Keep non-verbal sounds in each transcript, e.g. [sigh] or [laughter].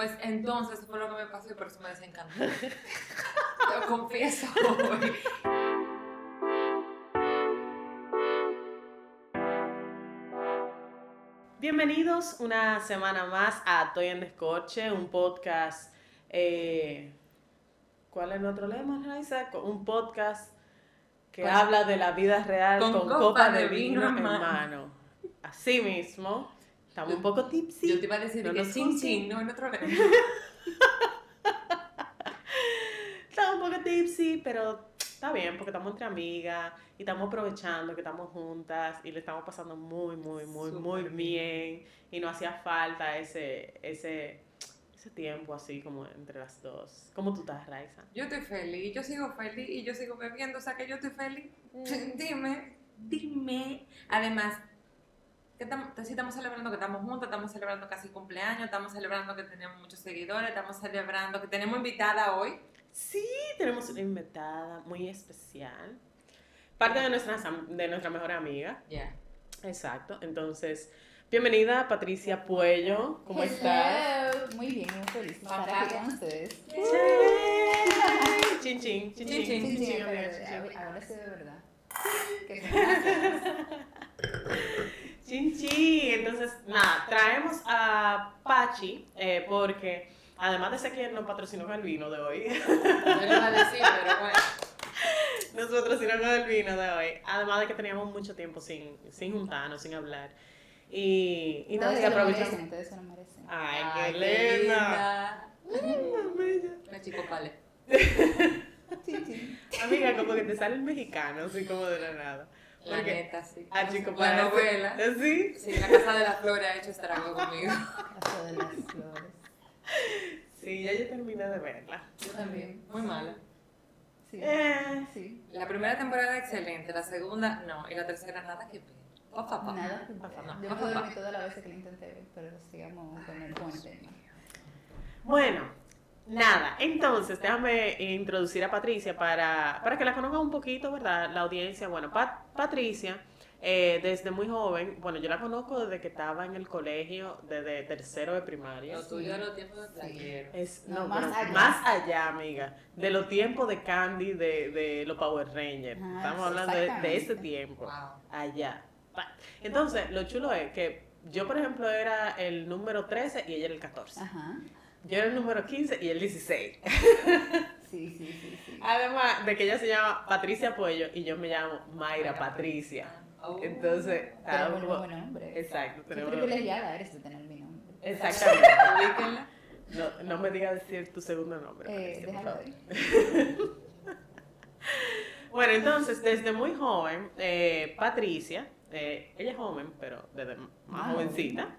Pues entonces fue lo que me pasó y por eso me desencantó. [laughs] Lo confieso. hoy. Bienvenidos una semana más a Estoy en Descoche, un podcast. eh, ¿Cuál es nuestro lema, Raiza? Un podcast que Con- habla de la vida real con con, copa copa de de vino vino en mano. Así mismo, estamos un poco tipsy. Yo te iba a decir no que chin chin, no en otro lema. [laughs] Estamos un poco tipsy, pero está bien porque estamos entre amigas y estamos aprovechando que estamos juntas y le estamos pasando muy, muy, muy, muy Súper bien. Y no hacía falta ese, ese, ese tiempo así como entre las dos. ¿Cómo tú estás, Raiza? Yo estoy feliz, yo sigo feliz y yo sigo bebiendo, o sea que yo estoy feliz. [laughs] Dime, dime. Además, que tam- sí estamos celebrando que estamos juntos, estamos celebrando casi cumpleaños, estamos celebrando que tenemos muchos seguidores, estamos celebrando que tenemos invitada hoy. Sí, tenemos una invitada muy especial. Parte de nuestra, de nuestra mejor amiga. Ya. Exacto. Entonces, bienvenida Patricia Puello. ¿Cómo estás? Hello. Muy bien, muy feliz de estar con ustedes. Chin chin, chin Chin, chin, chin. ahora sí de verdad. Que [laughs] son gracias. Chin chin. Entonces, nada, traemos a Pachi eh, porque además de ser quien nos patrocinó con el vino de hoy, [laughs] No le iba a decir, pero bueno. [laughs] nos patrocinó con el vino de hoy, además de que teníamos mucho tiempo sin, sin juntarnos, sin hablar. Y, y nada, lo aprovechamos. merecen, ustedes se lo merecen. Ay, Ay, qué qué linda. linda. bella. La chico [laughs] sí. Amiga, como que te sale el mexicano, así como de la nada. La Porque- neta, sí. Ah, chico, La para novela. ¿Sí? Sí, la Casa de las Flores ha hecho estrago conmigo. [laughs] Caso de las flores. Sí, ya yo terminé de verla. Yo también. Muy mala. Sí. Eh, Sí. La primera temporada excelente, la segunda no, y la tercera nada que ver. Pa, pa, pa. Nada. Pa, pa, pa. Yo dormí todas las veces que lo intenté ver, pero sigamos con el buen tema. Bueno, nada, entonces déjame introducir a Patricia para, para que la conozca un poquito, ¿verdad? La audiencia. Bueno, Pat- Patricia, eh, desde muy joven, bueno, yo la conozco desde que estaba en el colegio, desde tercero de primaria. Lo tuyo de los tiempos de. Es, No, no, más allá. más allá, amiga, de los tiempos de Candy, de, de los Power Rangers. Ah, Estamos hablando de, ese tiempo, Wow. allá. Entonces, lo chulo es que yo, por ejemplo, era el número 13 y ella era el 14. Ajá. Yo era el número 15 y el 16. [laughs] Sí, sí, sí, sí. Además de que ella se llama Patricia Puello y yo me llamo Mayra Mayra Patricia. Oh. Entonces, ah, Tenemos un buen nombre. exacto, Qué tenemos- privilegiada eres de tener mi nombre. Exactamente. [laughs] No, no me digas decir tu segundo nombre. Eh, Patricia, por favor. [laughs] Bueno, entonces, desde muy joven, eh, Patricia, eh, ella es joven, pero desde más Ah, jovencita,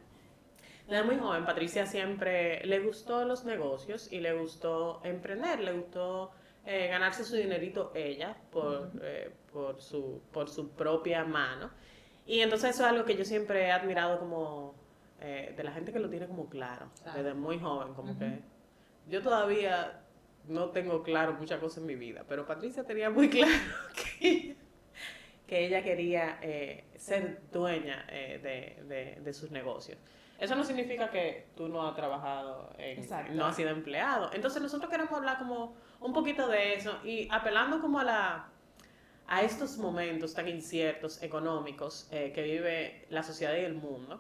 desde muy joven, Patricia siempre le gustó los negocios y le gustó emprender, le gustó eh, ganarse su dinerito ella por, eh, por, su, por su propia mano. Y entonces eso es algo que yo siempre he admirado como eh, de la gente que lo tiene como claro, Claro. desde muy joven, como que yo todavía no tengo claro muchas cosas en mi vida, pero Patricia tenía muy claro [laughs] que, que ella quería eh, ser dueña de, de- de sus negocios. Eso no significa que tú no has trabajado, en, no has sido empleado. Entonces nosotros queremos hablar como un poquito de eso y apelando como a la a estos momentos tan inciertos económicos eh, que vive la sociedad y el mundo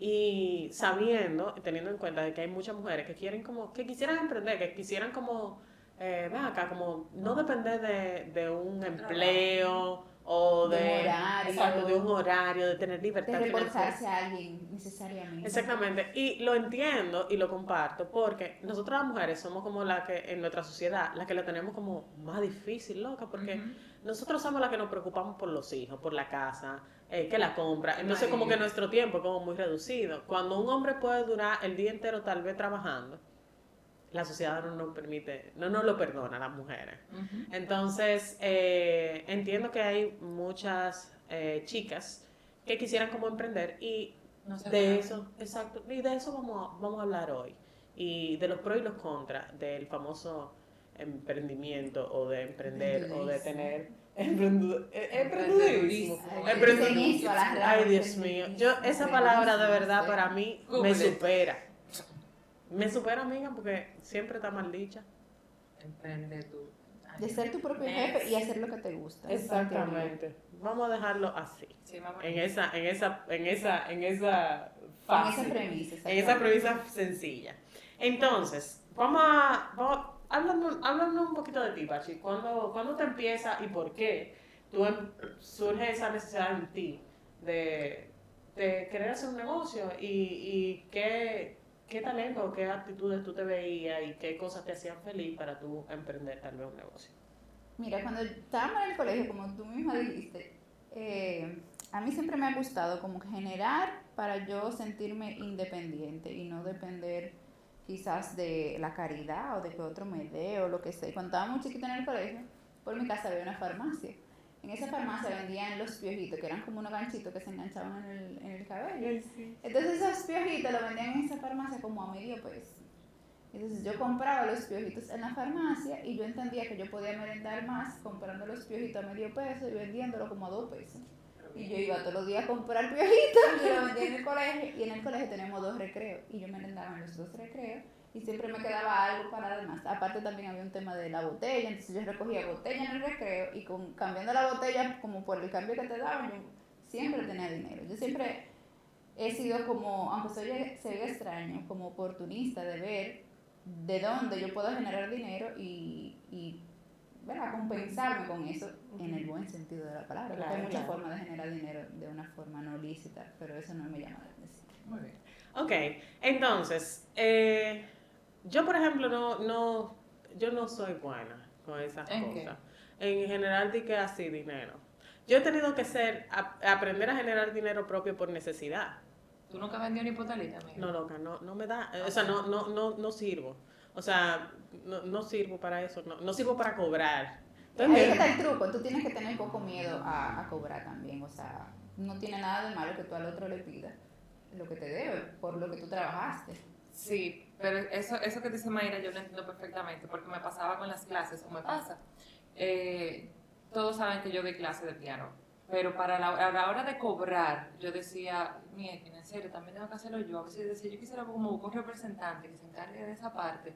y sabiendo teniendo en cuenta de que hay muchas mujeres que quieren como que quisieran emprender que quisieran como eh, ven acá como no depender de, de un empleo o De de, un horario. exacto, de un horario de tener libertad De reportarse a alguien necesariamente. Exactamente, y lo entiendo y lo comparto porque nosotras las mujeres somos como la que en nuestra sociedad, la que la tenemos como más difícil, loca, porque nosotros somos las que nos preocupamos por los hijos, por la casa, eh, que la compra, entonces como que nuestro tiempo es como muy reducido. Cuando un hombre puede durar el día entero tal vez trabajando, la sociedad no nos permite, no nos lo perdona a las mujeres. Entonces, eh, entiendo que hay muchas eh, chicas que quisieran como emprender y No de puede. eso, exacto, y de eso vamos a, vamos a hablar hoy. Y de los pros y los contras del famoso emprendimiento o de emprender o de tener emprendu- eh, emprendedurismo. Emprendedurismo. Ay, Dios mío, yo esa palabra de verdad para mí me supera. Me supera, amiga, porque siempre está mal dicha. Emprende tú. De ser tu propio jefe y hacer lo que te gusta. Exactamente. Vamos a dejarlo así. Sí. En esa, en esa, en esa, en esa En fase. esa premisa. En esa premisa sencilla. Entonces, vamos a. Vamos, háblanos, háblanos un poquito de ti, Pachi. ¿Cuándo, ¿Cuándo te empieza y por qué tú em- surge esa necesidad en ti de, de querer hacer un negocio? ¿Y, y qué, qué talento, qué actitudes tú te veías y qué cosas te hacían feliz para tú emprender tal vez un negocio? Mira, cuando estábamos en el colegio, como tú misma dijiste, eh, a mí siempre me ha gustado como generar para yo sentirme independiente y no depender quizás de la caridad o de que otro me dé o lo que sea. Cuando estaba muy chiquita en el colegio, por mi casa había una farmacia. En esa farmacia vendían los piojitos, que eran como unos ganchitos que se enganchaban en el, en el cabello. Entonces esos piojitos los vendían en esa farmacia como a medio peso. Entonces yo compraba los piojitos en la farmacia y yo entendía que yo podía merendar más comprando los piojitos a medio peso y vendiéndolo como a dos pesos. Y yo iba todos los días a comprar piojitos [laughs] y lo vendía en el colegio. Y en el colegio tenemos dos recreos y yo merendaba en los dos recreos y siempre me quedaba algo para además. Aparte también había un tema de la botella, entonces yo recogía botella en el recreo y con, cambiando la botella como por el cambio que te daban, yo siempre tenía dinero. Yo siempre he sido como, aunque soy, se oiga extraño, como oportunista de ver de dónde yo puedo generar dinero y, y ¿verdad? compensarme con eso en el buen sentido de la palabra. Claro, hay muchas claro. formas de generar dinero de una forma no lícita, pero eso no me llama la atención. Muy bien. Ok, entonces, eh, yo por ejemplo no, no, yo no soy buena con esas ¿En qué? cosas. En general di que así dinero. Yo he tenido que ser, a- aprender a generar dinero propio por necesidad. ¿Tú nunca vendió ni potalita, amiga? No, loca, no, no me da, eh, o sea, no, no, no, no sirvo. O sea, no, no sirvo para eso, no, no sirvo para cobrar. Ahí Entonces, está el truco, tú tienes que tener poco miedo a, a cobrar también, o sea, no tiene nada de malo que tú al otro le pidas lo que te debe por lo que tú trabajaste. Sí, pero eso, eso que dice Mayra yo lo entiendo perfectamente porque me pasaba con las clases o me pasa. Eh, todos saben que yo doy clase de piano, pero para la, a la hora de cobrar yo decía, mira, en serio, también tengo que hacerlo yo. A veces decía, yo quisiera como un representante que se encargue de esa parte.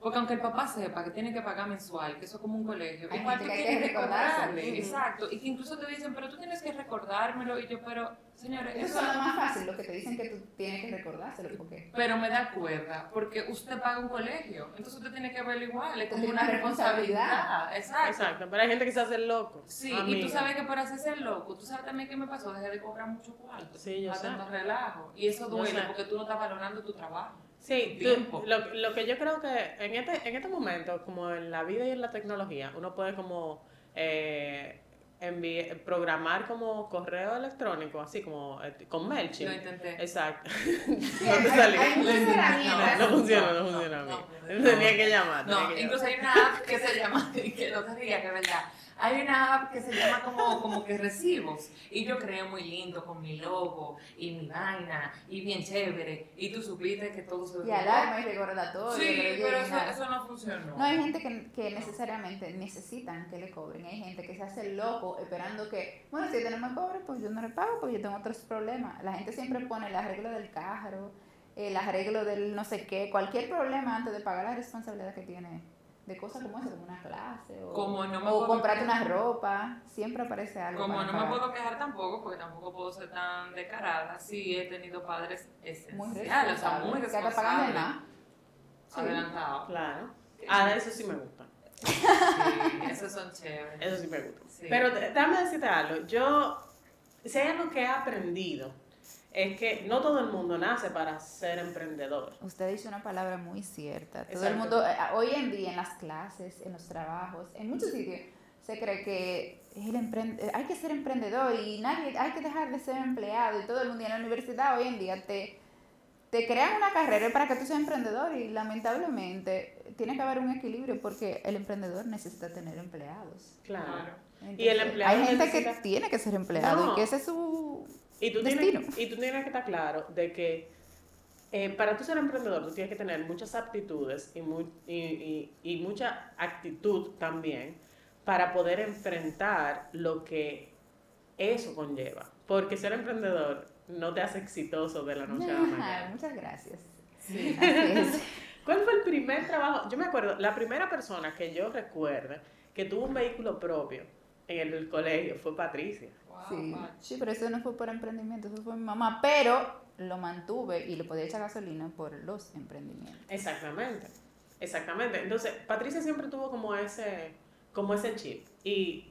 Porque aunque el papá sepa que tiene que pagar mensual, que eso es como un colegio, Hay igual tú que tienes que que recordárselo. cobrarle. Ujú. Exacto. Y que incluso te dicen, pero tú tienes que recordármelo. Y yo, pero, señores, Eso eso es lo más fácil, lo que te dicen que tú tienes que recordárselo, porque pero me da cuerda, porque usted paga un colegio, entonces usted tiene que verlo igual, es como una una responsabilidad. Exacto. exacto, pero hay gente que se hace el loco. Sí, y tú amiga. sabes que para hacerse el loco, tú sabes también qué me pasó, dejé de cobrar mucho cuarto. Sí, yo sé. Haciendo relajo. Y eso duele porque tú no estás valorando tu trabajo. Sí, tú- lo, lo que yo creo que en este, en este momento, como en la vida y en la tecnología, uno puede como eh, programar como correo electrónico, así como eh, con MailChimp. intenté. Exacto. [laughs] No te salió. No. No, funciona, no funciona a mí. no, no. Tenía que llamar. tenía No, que incluso llamar. hay una app que se llama, [laughs] que no te que es verdad, hay una app que se llama como, como que recibos y yo creé muy lindo con mi logo y mi vaina y bien chévere y tú supiste que todo se Y alarma y recordatorio. Sí, pero eso, eso no funcionó. No hay gente que, que necesariamente necesitan que le cobren. Hay gente que se hace loco esperando que, bueno, si me cobre, pues yo no le pago porque yo tengo otros problemas. La gente siempre pone el arreglo del carro, el arreglo del no sé qué, cualquier problema antes de pagar la responsabilidad que tiene de cosas como eso, como una clase o, Como no me o puedo- comprarte una ropa. Siempre aparece algo. Como no me pagar. puedo quejar tampoco, porque tampoco puedo ser tan descarada, sí he tenido padres muy esenciales, o sea, muy responsable. Que pagan de responsables, nada. Sí. adelantados. Claro. Ah, eso sí me gusta. Sí, esos son chéveres. Eso sí me gusta. Sí. Pero déjame decirte algo. Yo, si hay algo que he aprendido, es que no todo el mundo nace para ser emprendedor. Usted dice una palabra muy cierta. Todo el mundo, eh, hoy en día en las clases, en los trabajos, en muchos sitios, se cree que el emprend- eh, hay que ser emprendedor y nadie, hay que dejar de ser empleado y todo el mundo. Y en la universidad hoy en día te, te crean una carrera para que tú seas emprendedor y lamentablemente tiene que haber un equilibrio porque el emprendedor necesita tener empleados. Claro. Entonces, Y el empleado hay gente necesita- que tiene que ser empleado No. y que ese es su... Y tú, Destino. tienes, y tú tienes que estar claro de que eh, para tú ser emprendedor tú tienes que tener muchas aptitudes y, mu- y, y- y mucha actitud también para poder enfrentar lo que eso conlleva. Porque ser emprendedor no te hace exitoso de la noche a la mañana. muchas gracias. Sí. Es. [laughs] ¿Cuál fue el primer trabajo? Yo me acuerdo, la primera persona que yo recuerdo que tuvo un vehículo propio en el, colegio fue Patricia. Sí, sí, pero eso no fue por emprendimiento, eso fue mi mamá, pero lo mantuve y le podía echar gasolina por los emprendimientos. Exactamente, exactamente. Entonces, Patricia siempre tuvo como ese, como ese chip. Y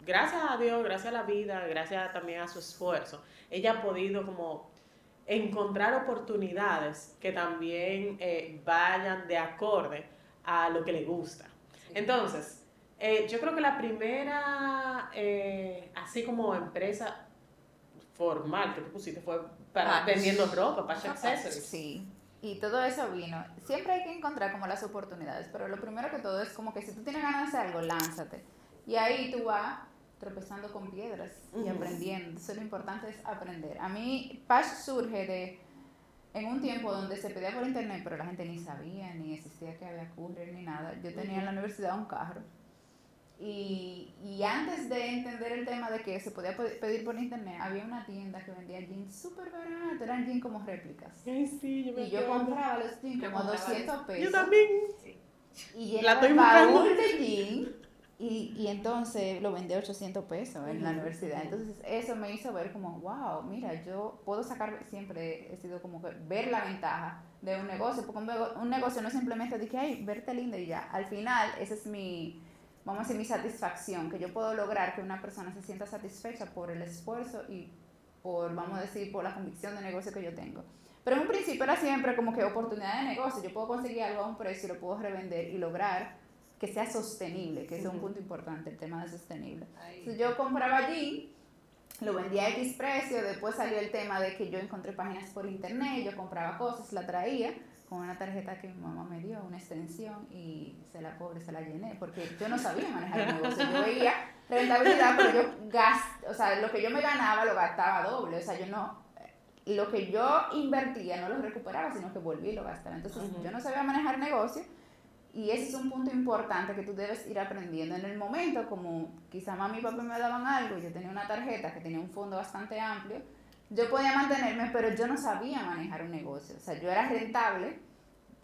gracias a Dios, gracias a la vida, gracias también a su esfuerzo, ella ha podido como encontrar oportunidades que también eh, vayan de acorde a lo que le gusta. Entonces, eh, yo creo que la primera, eh, así como empresa formal que tú pusiste fue para, Patch. vendiendo ropa, Patch Accessories. Sí, y todo eso vino. Siempre hay que encontrar como las oportunidades, pero lo primero que todo es como que si tú tienes ganas de hacer algo, lánzate. Y ahí tú vas tropezando con piedras y aprendiendo. Entonces lo importante es aprender. A mí Patch surge de en un tiempo donde se pedía por internet, pero la gente ni sabía, ni existía que había courier ni nada. Yo tenía en la universidad un carro. Y, y antes de entender el tema de que se podía pe- pedir por internet, había una tienda que vendía jeans súper baratos, eran jeans como réplicas. Ay, sí, yo me Y yo compraba los jeans Yo como a compraba 200 Yo pesos. también. Y La llenaba estoy el buscando. baúl de jeans. Y, y entonces lo vendí a 800 pesos en la universidad. Entonces eso me hizo ver como, wow, mira, yo puedo sacar, siempre he sido como que ver la ventaja de un negocio. Porque un, nego- un negocio no es simplemente de que, ay, verte linda y ya. Al final, esa es mi, vamos a decir, mi satisfacción, que yo puedo lograr que una persona se sienta satisfecha por el esfuerzo y por, vamos a decir, por la convicción de negocio que yo tengo. Pero en un principio era siempre como que oportunidad de negocio. Yo puedo conseguir algo a un precio y lo puedo revender y lograr que sea sostenible, que es un Ujú. punto importante, el tema de sostenible. Entonces yo compraba allí, lo vendía a X precio, después salió el tema de que yo encontré páginas por internet, yo compraba cosas, la traía con una tarjeta que mi mamá me dio, una extensión, y se la pobre se la llené, porque yo no sabía manejar el negocio, yo veía rentabilidad, pero yo gast, o sea, lo que yo me ganaba lo gastaba doble, o sea, yo no, lo que yo invertía no lo recuperaba, sino que volví y lo gastaba. Entonces yo no sabía manejar negocio y ese es un punto importante que tú debes ir aprendiendo. En el momento, como quizá mami y papá me daban algo, yo tenía una tarjeta que tenía un fondo bastante amplio, yo podía mantenerme, pero yo no sabía manejar un negocio. O sea, yo era rentable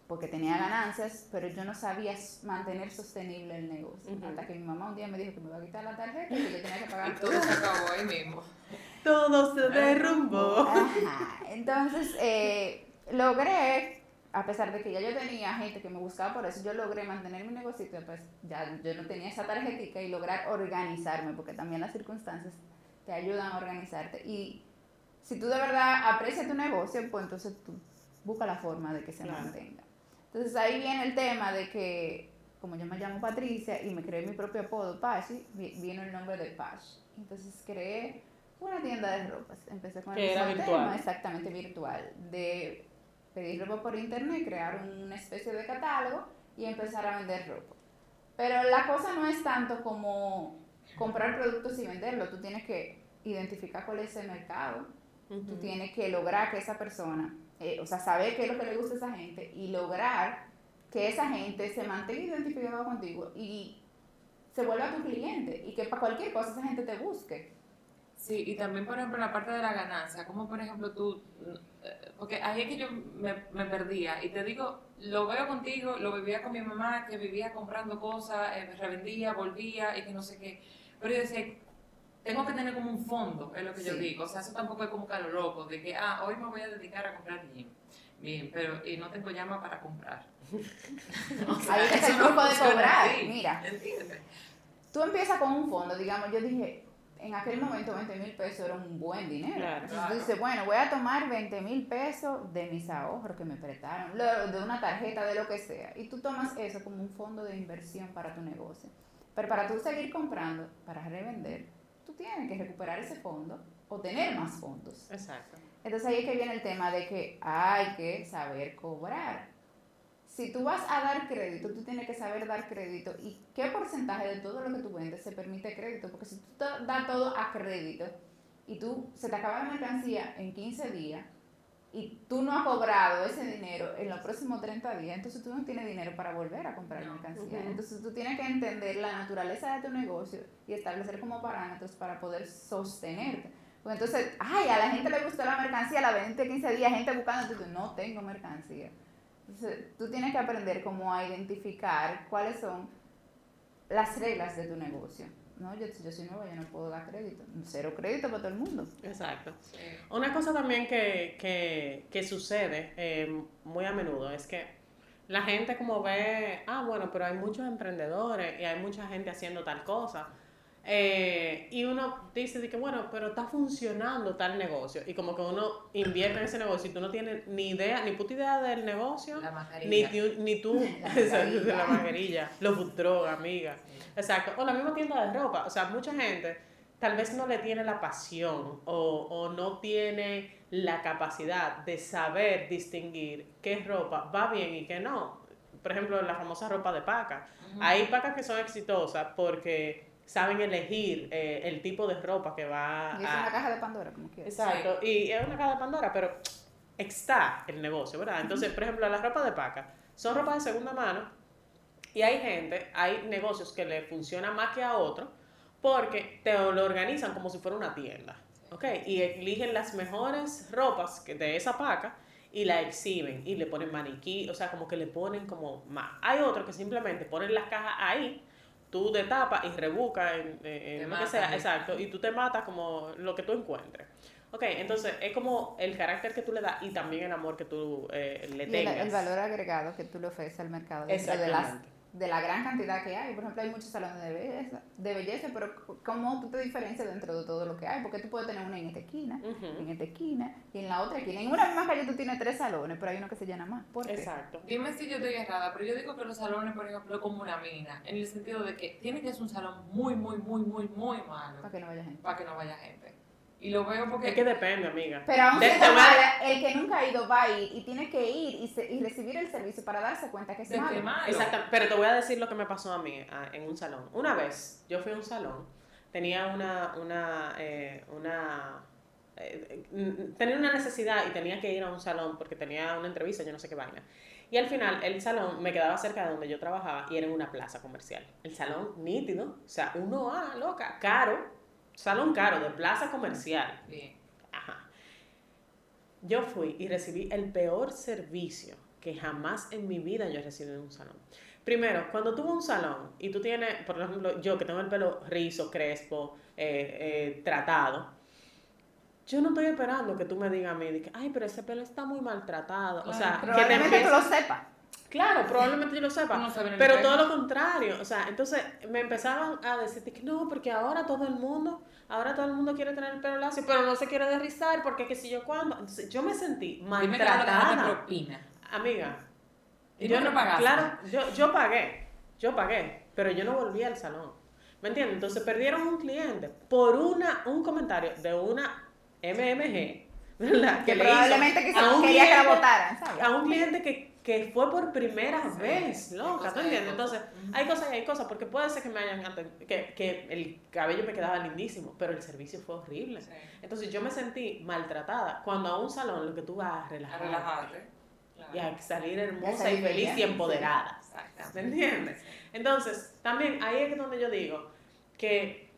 porque tenía ganancias, pero yo no sabía mantener sostenible el negocio. Ujú. Hasta que mi mamá un día me dijo que me iba a quitar la tarjeta y que yo tenía que Y pagar todo se acabó ahí mismo. [laughs] Todo se derrumbó. Ajá. Entonces, eh, logré, a pesar de que ya yo tenía gente que me buscaba por eso, yo logré mantener mi negocio, pues ya yo no tenía esa tarjetica y lograr organizarme, porque también las circunstancias te ayudan a organizarte. Y si tú de verdad aprecias tu negocio, pues entonces tú busca la forma de que se Claro. mantenga. Entonces ahí viene el tema de que, como yo me llamo Patricia y me creé mi propio apodo, Pachi, vi- vino el nombre de Pach. Entonces creé una tienda de ropas. Empecé con el era virtual. tema, exactamente virtual, de pedir ropa por internet, crear una especie de catálogo y empezar a vender ropa. Pero la cosa no es tanto como comprar productos y venderlos, tú tienes que identificar cuál es el mercado, tú Ujú. tienes que lograr que esa persona, eh, o sea, saber qué es lo que le gusta a esa gente y lograr que esa gente se mantenga identificada contigo y se vuelva tu cliente y que para cualquier cosa esa gente te busque. Sí, y también, por ejemplo, la parte de la ganancia, como por ejemplo tú, eh, porque ahí es que yo me, me perdía, y te digo, lo veo contigo, lo vivía con mi mamá, que vivía comprando cosas, eh, revendía, volvía, y que no sé qué, pero yo decía, tengo que tener como un fondo, es lo que yo digo, o sea, eso tampoco es como que a lo loco, de que, ah, hoy me voy a dedicar a comprar gym, bien, pero, y no tengo llama para comprar. [laughs] O sea, Ahí está eso el no truco de cobrar, así, mira. ¿entiendes? Tú empiezas con un fondo, digamos, yo dije, en aquel momento 20 mil pesos era un buen dinero. Claro. Entonces tú dices, bueno, voy a tomar 20 mil pesos de mis ahorros que me prestaron, de una tarjeta, de lo que sea. Y tú tomas eso como un fondo de inversión para tu negocio. Pero para tú seguir comprando, para revender, tú tienes que recuperar ese fondo o tener más fondos. Exacto. Entonces ahí es que viene el tema de que hay que saber cobrar. Si tú vas a dar crédito, tú tienes que saber dar crédito y qué porcentaje de todo lo que tú vendes se permite crédito, porque si tú das todo a crédito y tú se te acaba la mercancía en 15 días y tú no has cobrado ese dinero en los próximos 30 días, entonces tú no tienes dinero para volver a comprar mercancía. Entonces tú tienes que entender la naturaleza de tu negocio y establecer como parámetros para poder sostenerte. Pues entonces, ay, a la gente le gustó la mercancía, la 20, 15 días, gente buscando, entonces no tengo mercancía. Entonces, tú tienes que aprender cómo a identificar cuáles son las reglas de tu negocio. No, yo, yo soy nueva, yo no puedo dar crédito. Cero crédito para todo el mundo. Exacto. Sí. Una cosa también que, que, que sucede eh, muy a menudo es que la gente como ve, ah, bueno, pero hay muchos emprendedores y hay mucha gente haciendo tal cosa. Eh, y uno dice de que, bueno, pero está funcionando tal negocio. Y como que uno invierte en ese negocio y tú no tienes ni idea, ni puta idea del negocio, La ni, tú- ni tú, [laughs] [laughs] La exacto, de la mascarilla. los truck, amiga. Exacto. O la misma tienda de ropa. O sea, mucha gente tal vez no le tiene la pasión o, o no tiene la capacidad de saber distinguir qué ropa va bien y qué no. Por ejemplo, la famosa ropa de paca. Hay pacas que son exitosas porque saben elegir eh, el tipo de ropa que va Y es a... una caja de Pandora, como quieras. Exacto, y es una caja de Pandora, pero está el negocio, ¿verdad? Entonces, por ejemplo, las ropas de paca son ropas de segunda mano y hay gente, hay negocios que le funcionan más que a otros porque te lo organizan como si fuera una tienda, ¿ok? Y eligen las mejores ropas de esa paca y la exhiben y le ponen maniquí, o sea, como que le ponen como más. Hay otros que simplemente ponen las cajas ahí, tú te tapas y rebucas en, en- lo que sea, ¿eh? exacto, y tú te matas como lo que tú encuentres. Ok, entonces es como el carácter que tú le das y también el amor que tú eh, le el, tengas. el valor agregado que tú le ofreces al mercado dentro de, las. De la gran cantidad que hay. Por ejemplo, hay muchos salones de belleza, de belleza pero ¿cómo tú te diferencias dentro de todo lo que hay? Porque tú puedes tener una en esta esquina, en esta esquina y en la otra esquina. En una misma calle tú tienes tres salones, pero hay uno que se llena más. ¿Por qué? Exacto. Dime si yo estoy errada, pero yo digo que los salones, por ejemplo, es como una mina, en el sentido de que tiene que ser un salón muy, muy, muy, muy, muy malo Para que no vaya gente. para que no vaya gente. Y lo veo porque... Es que depende, amiga. Pero aún siendo a- mala, el que nunca ha ido va a ir y tiene que ir y, se- y recibir el servicio para darse cuenta que es que malo. malo. Exacto, pero te voy a decir lo que me pasó a mí ah, en un salón. Una vez yo fui a un salón, tenía una, una, eh, una, eh, tenía una necesidad y tenía que ir a un salón porque tenía una entrevista, yo no sé qué vaina. Y al final el salón me quedaba cerca de donde yo trabajaba y era en una plaza comercial. El salón nítido, o sea, uno a loca, caro, salón caro de plaza comercial. Bien. Ajá. Yo fui y recibí el peor servicio que jamás en mi vida yo he recibido en un salón. Primero, cuando tú vas a un salón y tú tienes, por ejemplo, yo que tengo el pelo rizo, crespo, eh, eh, tratado, yo no estoy esperando que tú me digas a mí, que, ay, pero ese pelo está muy maltratado. o sea, que te empieces- lo sepas. Claro, probablemente yo lo sepa. El Pero todo lo contrario, o sea, entonces me empezaban a decir que no, porque ahora todo el mundo, ahora todo el mundo quiere tener el pelo lacio, pero no se quiere derrizar porque qué sé yo cuándo. Entonces yo me sentí Dime no maltratada. propina. Amiga, ¿Y yo no pagaste? Claro, yo, yo pagué, yo pagué, pero yo no volví al salón. ¿Me entiendes? Entonces perdieron un cliente por una, un comentario de una MMG, ¿verdad? Que probablemente que a un quería que la votaran, ¿sabes? a un cliente que, que fue por primera Sí, vez, loca, ¿tú entiendes? Entonces, hay cosas y hay cosas, porque puede ser que me hayan que, que el cabello me quedaba lindísimo, pero el servicio fue horrible. Sí. Entonces yo me sentí maltratada cuando a un salón lo que tú vas a A relajar relajarte. Claro. y a salir a hermosa y feliz y empoderada. ¿Me entiendes? Entonces, también ahí es donde yo digo que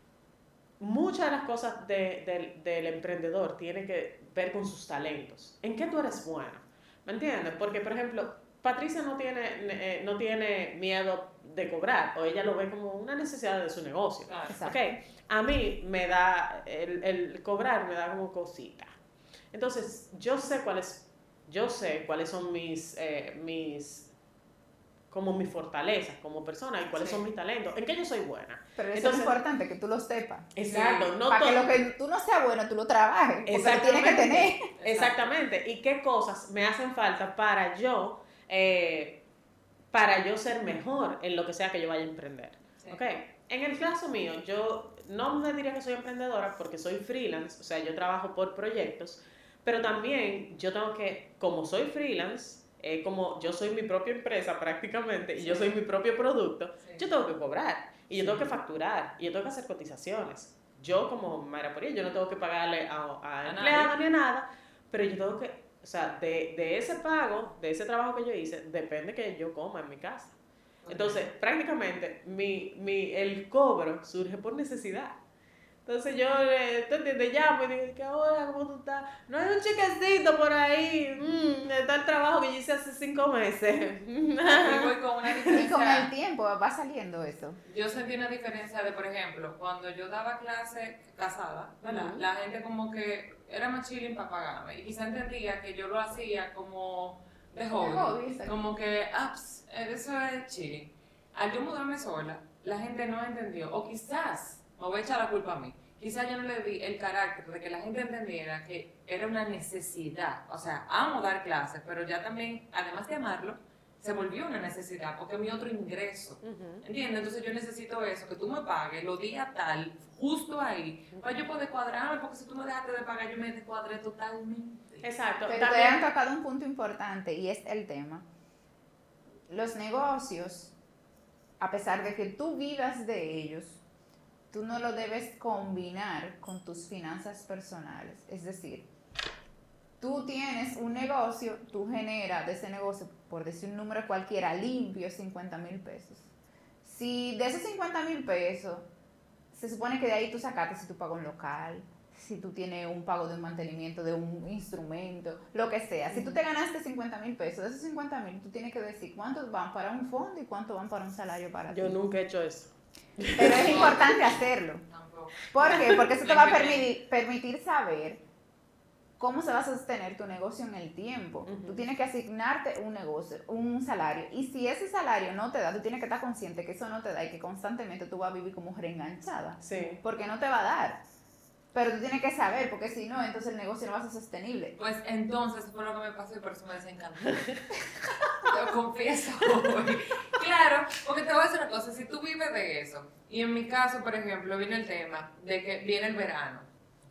muchas de las cosas de- del- del emprendedor tienen que ver con sus talentos. ¿En qué tú eres bueno? ¿Me entiendes? Porque, por ejemplo, Patricia no tiene, eh, no tiene miedo de cobrar o ella lo ve como una necesidad de su negocio. Claro. A mí me da, el, el cobrar me da como cosita. Entonces, yo sé cuáles, yo sé cuáles son mis, eh, mis, como mis fortalezas como persona y cuáles Sí. son mis talentos, en qué yo soy buena. Pero eso Entonces- es importante que tú lo sepas. Exacto, no para que lo que tú no sea bueno, tú lo trabajes. Porque lo tienes que Exactamente. tener. [laughs] Exactamente. ¿Y qué cosas me hacen falta para yo, eh, para yo ser mejor en lo que sea que yo vaya a emprender? Sí. Ok, en el caso mío, yo no me diría que soy emprendedora porque soy freelance, o sea, yo trabajo por proyectos, pero también yo tengo que, como soy freelance, eh, como yo soy mi propia empresa prácticamente y yo soy mi propio producto, Sí. yo tengo que cobrar y yo tengo que facturar y yo tengo que hacer cotizaciones. Yo como Mayra Poría, yo no tengo que pagarle a, empleados ni a nada, pero yo tengo que, o sea, de, de ese pago, de ese trabajo que yo hice, depende que yo coma en mi casa. Entonces, prácticamente, mi, mi, el cobro surge por necesidad. Entonces yo, eh, ¿tú entiendes? Llamo y digo, ¿qué ahora? ¿Cómo tú estás? No hay un chequecito por ahí. Mm, está el trabajo que yo hice hace cinco meses. Y voy con una [laughs] Y con el tiempo va saliendo eso. Yo sentí una diferencia de, por ejemplo, cuando yo daba clase casada, ¿verdad? La gente como que era más chilling para pagarme. Y quizá entendía que yo lo hacía como de hobby. hobby, como que, ah, eso es chilling. Al yo mudarme sola, la gente no entendió. O quizás, me voy a echar la culpa a mí. Quizás yo no le di el carácter de que la gente entendiera que era una necesidad. O sea, amo dar clases, pero ya también, además de amarlo, se volvió una necesidad porque es mi otro ingreso. ¿Entiendes? Entonces yo necesito eso, que tú me pagues los días tal, justo ahí, para yo poder cuadrarme, porque si tú me dejaste de pagar, yo me descuadré totalmente. Exacto. Pero te También- han tocado un punto importante y es el tema. Los negocios, a pesar de que tú vivas de ellos, tú no lo debes combinar con tus finanzas personales. Es decir, tú tienes un negocio, tú generas de ese negocio, por decir un número cualquiera, limpio, 50 mil pesos. Si de esos 50 mil pesos, se supone que de ahí tú sacaste si tú pagas un local, si tú tienes un pago de un mantenimiento de un instrumento, lo que sea. Si tú te ganaste 50 mil pesos, de esos 50 mil, tú tienes que decir cuántos van para un fondo y cuántos van para un salario para Yo ti. nunca he hecho eso. Pero es importante hacerlo. ¿Por qué? Porque eso te va a permitir, permitir saber cómo se va a sostener tu negocio en el tiempo. Ujú. Tú tienes que asignarte un negocio, un salario. Y si ese salario no te da, tú tienes que estar consciente que eso no te da y que constantemente tú vas a vivir como reenganchada. Sí. Porque no te va a dar. Pero tú tienes que saber, porque si no, entonces el negocio no va a ser sostenible. Pues entonces fue lo que me pasó y por eso me desencantó. [laughs] Lo confieso hoy. Claro, porque te voy a decir una cosa, si tú vives de eso, y en mi caso, por ejemplo, viene el tema de que viene el verano,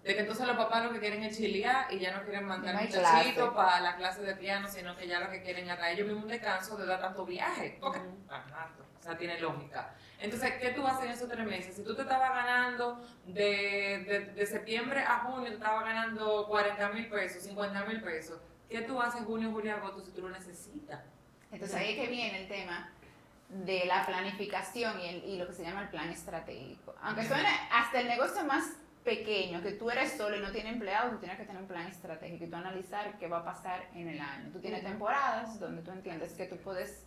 de que entonces los papás lo que quieren es chilear y ya no quieren mandar No muchachitos para la clase de piano, sino que ya lo que quieren es a ellos mismos un descanso de dar tanto viaje, porque o sea, tiene lógica. Entonces, ¿qué tú haces en esos tres meses? Si tú te estabas ganando de, de, de septiembre a junio, te estabas ganando 40 mil pesos, 50 mil pesos, ¿qué tú haces junio, julio, agosto si tú lo necesitas? Entonces ahí es que viene el tema de la planificación y, el- y lo que se llama el plan estratégico. Aunque suene hasta el negocio más pequeño, que tú eres solo y no tienes empleados, tú tienes que tener un plan estratégico y tú analizar qué va a pasar en el año. Tú tienes temporadas donde tú entiendes que tú puedes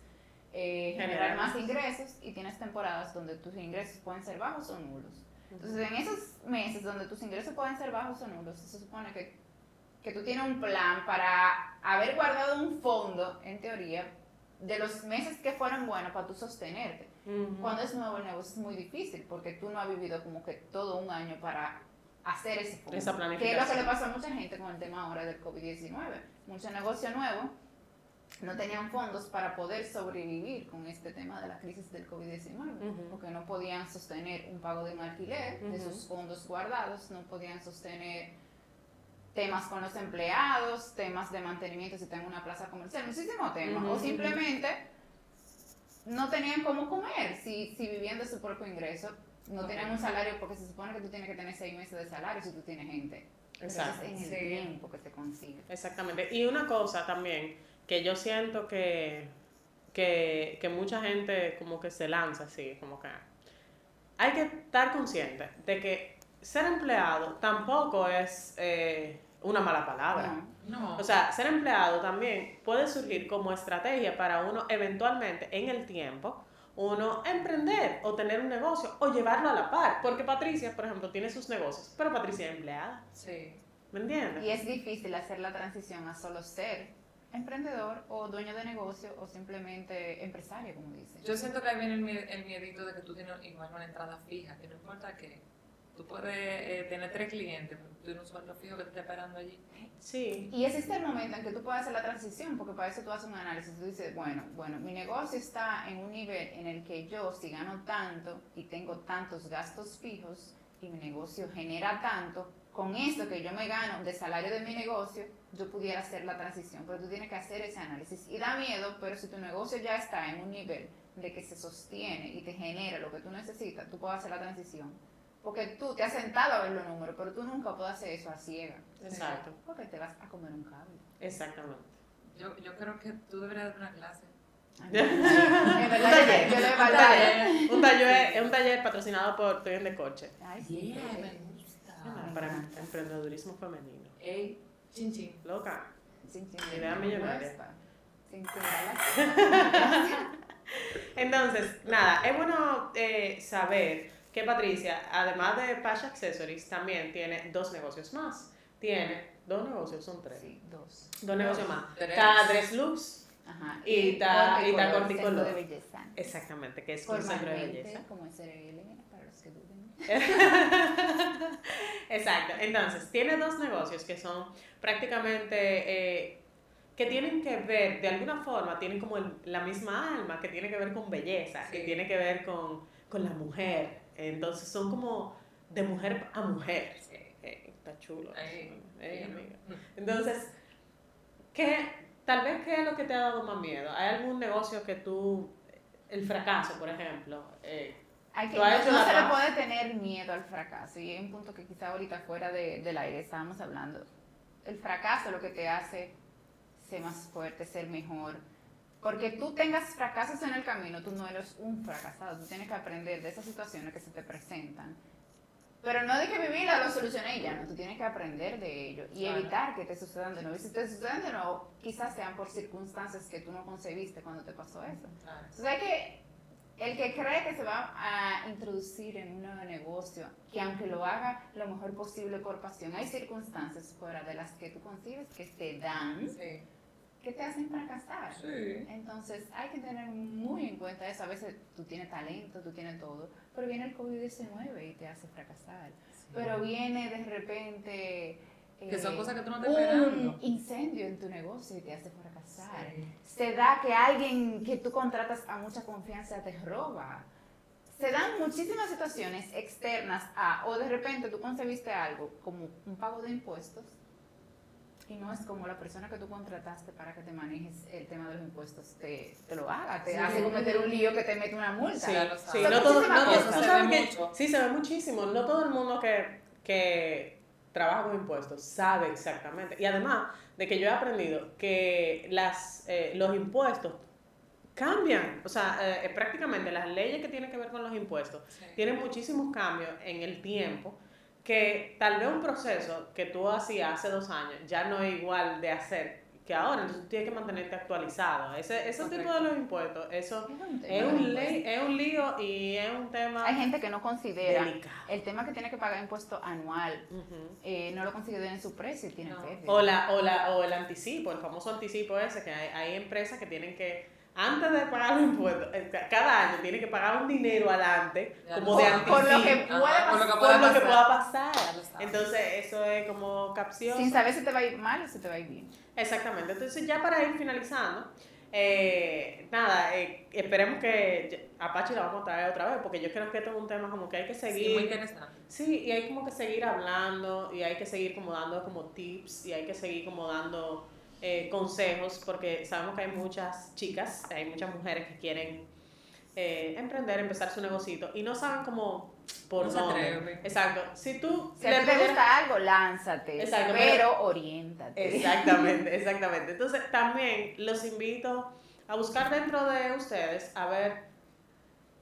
eh, generar Generar más ingresos y tienes temporadas donde tus ingresos pueden ser bajos o nulos. Entonces, en esos meses donde tus ingresos pueden ser bajos o nulos, se supone que, que tú tienes un plan para haber guardado un fondo, en teoría, de los meses que fueron buenos para tú sostenerte. Ujú. Cuando es nuevo el negocio es muy difícil porque tú no has vivido como que todo un año para hacer ese fondo. Esa Que es lo que planificación. le pasó a mucha gente con el tema ahora del COVID-19. Mucho negocio nuevo no tenían fondos para poder sobrevivir con este tema de la crisis del COVID-19, Ujú. porque no podían sostener un pago de un alquiler de sus fondos guardados, no podían sostener temas con los empleados, temas de mantenimiento si tengo una plaza comercial, muchísimos temas, o simplemente no tenían cómo comer si, si vivían de su propio ingreso, no tenían un salario porque se supone que tú tienes que tener seis meses de salario si tú tienes gente. Exacto. Entonces, en el Sí. tiempo que se consigue. Exactamente. Y una cosa también que yo siento que, que, que mucha gente como que se lanza así, como que hay que estar consciente de que ser empleado tampoco es eh, una mala palabra. No. No. O sea, ser empleado también puede surgir como estrategia para uno eventualmente en el tiempo, uno emprender o tener un negocio o llevarlo a la par. Porque Patricia, por ejemplo, tiene sus negocios, pero Patricia es empleada. sí. ¿Me entiendes? Y es difícil hacer la transición a solo ser emprendedor o dueño de negocio o simplemente empresario, como dice. Yo siento que ahí viene el, el miedito de que tú tienes igual una entrada fija, que no importa que tú puedes eh, tener tres clientes, pero tú tienes un sueldo fijo que te está esperando allí. Sí. Y existe el momento en que tú puedes hacer la transición, porque para eso tú haces un análisis. Tú dices, bueno, bueno, mi negocio está en un nivel en el que yo, si gano tanto y tengo tantos gastos fijos y mi negocio genera tanto, con esto que yo me gano de salario de mi negocio, yo pudiera hacer la transición. Pero tú tienes que hacer ese análisis. Y da miedo, pero si tu negocio ya está en un nivel de que se sostiene y te genera lo que tú necesitas, tú puedes hacer la transición. Porque tú te has sentado a ver los números, pero tú nunca puedes hacer eso a ciega. Exacto. Porque te vas a comer un cable. Exactamente. Yo, yo creo que tú deberías dar una clase. [laughs] En verdad, yo Un taller, un taller, un taller patrocinado por Toyota de Coche. Ay, sí, Yeah, para emprendedurismo femenino. Ey, chin chin. Loca. Sin Idea millonaria. Sin [laughs] Entonces, nada, es bueno eh, saber que Patricia, además de Pash Accessories, también tiene dos negocios más. Tiene dos negocios, son tres. Sí, dos. Dos negocios más. Tres. Está Dress Looks Ajá. y está y está Corticolor, de belleza. Exactamente, que es un centro de belleza. como SRL, para los que duden. [laughs] Exacto. Entonces, tiene dos negocios que son prácticamente eh, que tienen que ver, de alguna forma, tienen como el- la misma alma, que tiene que ver con belleza, Sí. que tiene que ver con, con la mujer. Entonces, son como de mujer a mujer. Sí. Eh, está chulo. Eh, amiga. Entonces, ¿qué, tal vez, ¿qué es lo que te ha dado más miedo? ¿Hay algún negocio que tú, el fracaso, por ejemplo? eh, Hay que, no no se le puede tener miedo al fracaso y es un punto que quizá ahorita fuera de- del aire estábamos hablando. El fracaso lo que te hace ser más fuerte, ser mejor. Porque tú tengas fracasos en el camino, tú no eres un fracasado, tú tienes que aprender de esas situaciones que se te presentan. Pero no de que vivirla, lo solucioné y ya, no, tú tienes que aprender de ello y Claro. evitar que te sucedan de nuevo. Y si te suceden de nuevo, quizás sean por circunstancias que tú no concebiste cuando te pasó eso. Claro. Entonces hay que, el que cree que se va a introducir en un nuevo negocio, que aunque lo haga lo mejor posible por pasión, hay circunstancias fuera de las que tú concibes que te dan, Sí. que te hacen fracasar. Sí. Entonces hay que tener muy en cuenta eso. A veces tú tienes talento, tú tienes todo, pero viene el COVID-19 y te hace fracasar. Pero viene de repente... Que son cosas que tú no te un esperando. incendio en tu negocio y te hace fracasar Sí. se da que alguien que tú contratas a mucha confianza te roba. Se dan muchísimas situaciones externas a, o de repente tú concebiste algo como un pago de impuestos y no es como la persona que tú contrataste para que te manejes el tema de los impuestos te, te lo haga, te Sí. hace cometer un lío que te mete una multa. Sí, sí, no todo, no todo- cosas. tú Se ve que- mucho. sí, se ve muchísimo. No todo el mundo que, que trabaja con impuestos sabe exactamente. Y además de que yo he aprendido que las, eh, los impuestos cambian. O sea, eh, prácticamente las leyes que tienen que ver con los impuestos Sí. tienen muchísimos cambios en el tiempo que tal vez un proceso que tú hacías hace dos años ya no es igual de hacer que ahora, entonces tú tienes que mantenerte actualizado. Ese, ese tipo de los impuestos, eso Es un tema es un, impuestos. ley, es un lío y es un tema Hay gente que no considera delicado. el tema que tiene que pagar impuesto anual, eh, no lo considera en su precio y tiene No. que O, la, o, la, o el anticipo, el famoso anticipo ese, que hay, hay empresas que tienen que, antes de pagar los impuestos, eh, ca- cada año tienen que pagar un dinero adelante, como de anticipo. por lo que Ajá, puede por lo que pasar. por lo que pueda pasar. Entonces, eso es como capcioso. sin saber si te va a ir mal o si te va a ir bien. Exactamente. Entonces, ya para ir finalizando, eh, nada, eh, esperemos que Apache la vamos a traer otra vez, porque yo creo que esto es un tema como que hay que Sí, seguir. muy interesante. Sí, y hay como que seguir hablando y hay que seguir como dando como tips y hay que seguir como dando eh, consejos porque sabemos que hay muchas chicas, hay muchas mujeres que quieren eh, emprender, empezar su negocito y no saben cómo por No se. Exacto. Si tú Si ti te gusta algo, lánzate. Exacto, pero, pero- oriéntate. Exactamente, [laughs] exactamente. Entonces también los invito a buscar dentro de ustedes a ver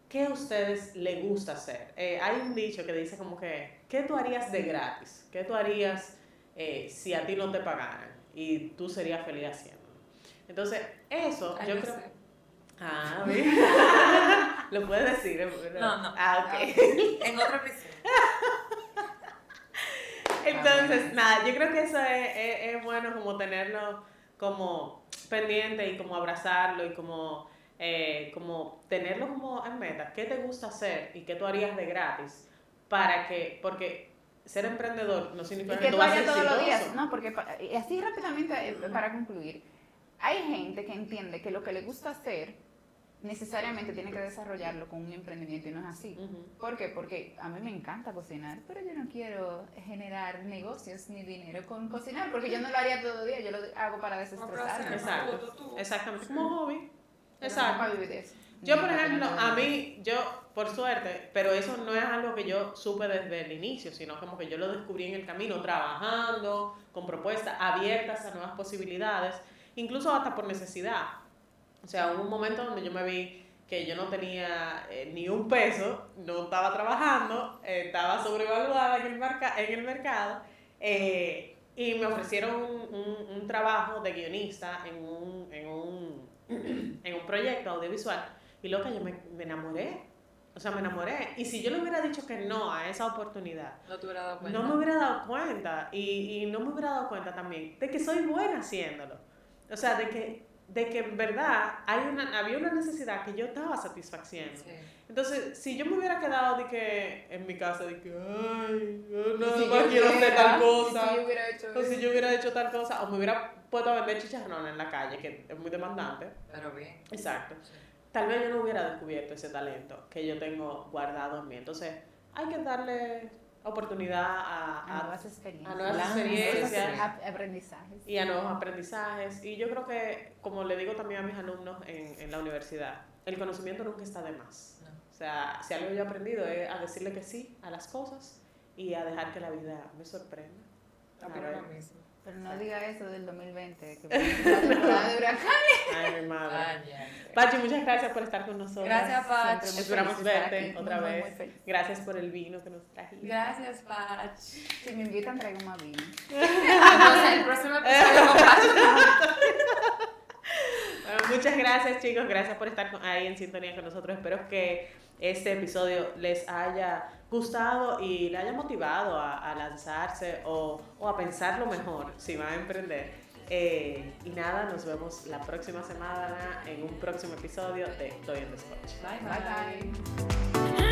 qué a ustedes les gusta hacer. Eh, hay un dicho que dice como que, ¿qué tú harías de gratis? ¿Qué tú harías eh, si a ti no te pagaran? Y tú serías feliz haciéndolo. Entonces, eso Ay, yo no creo... sé. Ah. Lo puedes decir. ¿eh? No, no. Ah, ok. [laughs] En otro episodio. [laughs] Entonces, nada, yo creo que eso es, es- es bueno como tenerlo como pendiente y como abrazarlo y como, eh, como tenerlo como en meta. ¿Qué te gusta hacer y qué tú harías de gratis? Para que, porque ser emprendedor no Y significa que tú vas a harías ser todos los días. No, porque y así rápidamente, eh, para concluir, hay gente que entiende que lo que le gusta hacer necesariamente tiene que desarrollarlo con un emprendimiento y no es así. ¿Por qué? Porque a mí me encanta cocinar, pero yo no quiero generar negocios ni dinero con cocinar, porque yo no lo haría todo el día, yo lo hago para desestresarme. Exacto. Exactamente, como hobby. Exacto. para vivir de eso. Yo, por ejemplo, a mí, yo, por suerte, pero eso no es algo que yo supe desde el inicio, sino como que yo lo descubrí en el camino, trabajando, con propuestas abiertas a nuevas posibilidades, incluso hasta por necesidad. O sea, hubo un momento donde yo me vi que yo no tenía eh, ni un peso, no estaba trabajando, eh, estaba sobrevaluada en el, marca en el mercado. eh, y me ofrecieron un, un- un trabajo de guionista en un, en un, en un proyecto audiovisual. Y loca, yo me, me enamoré. O sea, me enamoré. Y si yo le hubiera dicho que no a esa oportunidad, No te hubiera dado cuenta. no me hubiera dado cuenta. Y, y no me hubiera dado cuenta también de que soy buena haciéndolo. O sea, de que, de que en verdad hay una, había una necesidad que yo estaba satisfaciendo. Sí. Entonces, si yo me hubiera quedado de que en mi casa, de que, ay, yo nada Si más yo quiero hacer hubiera- tal cosa. Si yo hecho O si yo hubiera hecho tal cosa, o me hubiera puesto a vender chicharrones en la calle, que es muy demandante. Pero bien. Exacto. Sí. Tal vez yo no hubiera descubierto ese talento que yo tengo guardado en mí. Entonces, hay que darle oportunidad a, A a- nuevas experiencias. a nuevas Nuevas experiencias. ap- aprendizajes. y a nuevos aprendizajes. Y yo creo que, como le digo también a mis alumnos en, en la universidad, el conocimiento nunca está de más. No. O sea, si algo yo he aprendido es a decirle que sí a las cosas y a dejar que la vida me sorprenda. Opino lo mismo. Pero no diga eso del 2020, que [laughs] temporada de huracanes. Ay, mi madre. Pachi, muchas gracias por estar con nosotros. Gracias, Pach. Siempre muy Esperamos verte aquí, otra muy, vez. muy. Gracias por el vino que nos trajiste. Gracias, Pach. Si me invitan, traigo más vino. [laughs] [laughs] Entonces, el próximo episodio con. Bueno, muchas gracias chicos, gracias por estar con- ahí en sintonía con nosotros. Espero que este episodio les haya gustado y le haya motivado a, a lanzarse o, o a pensarlo mejor si van a emprender. Eh, y nada, nos vemos la próxima semana en un próximo episodio de Doy en Descoche. Bye, Bye, bye. bye.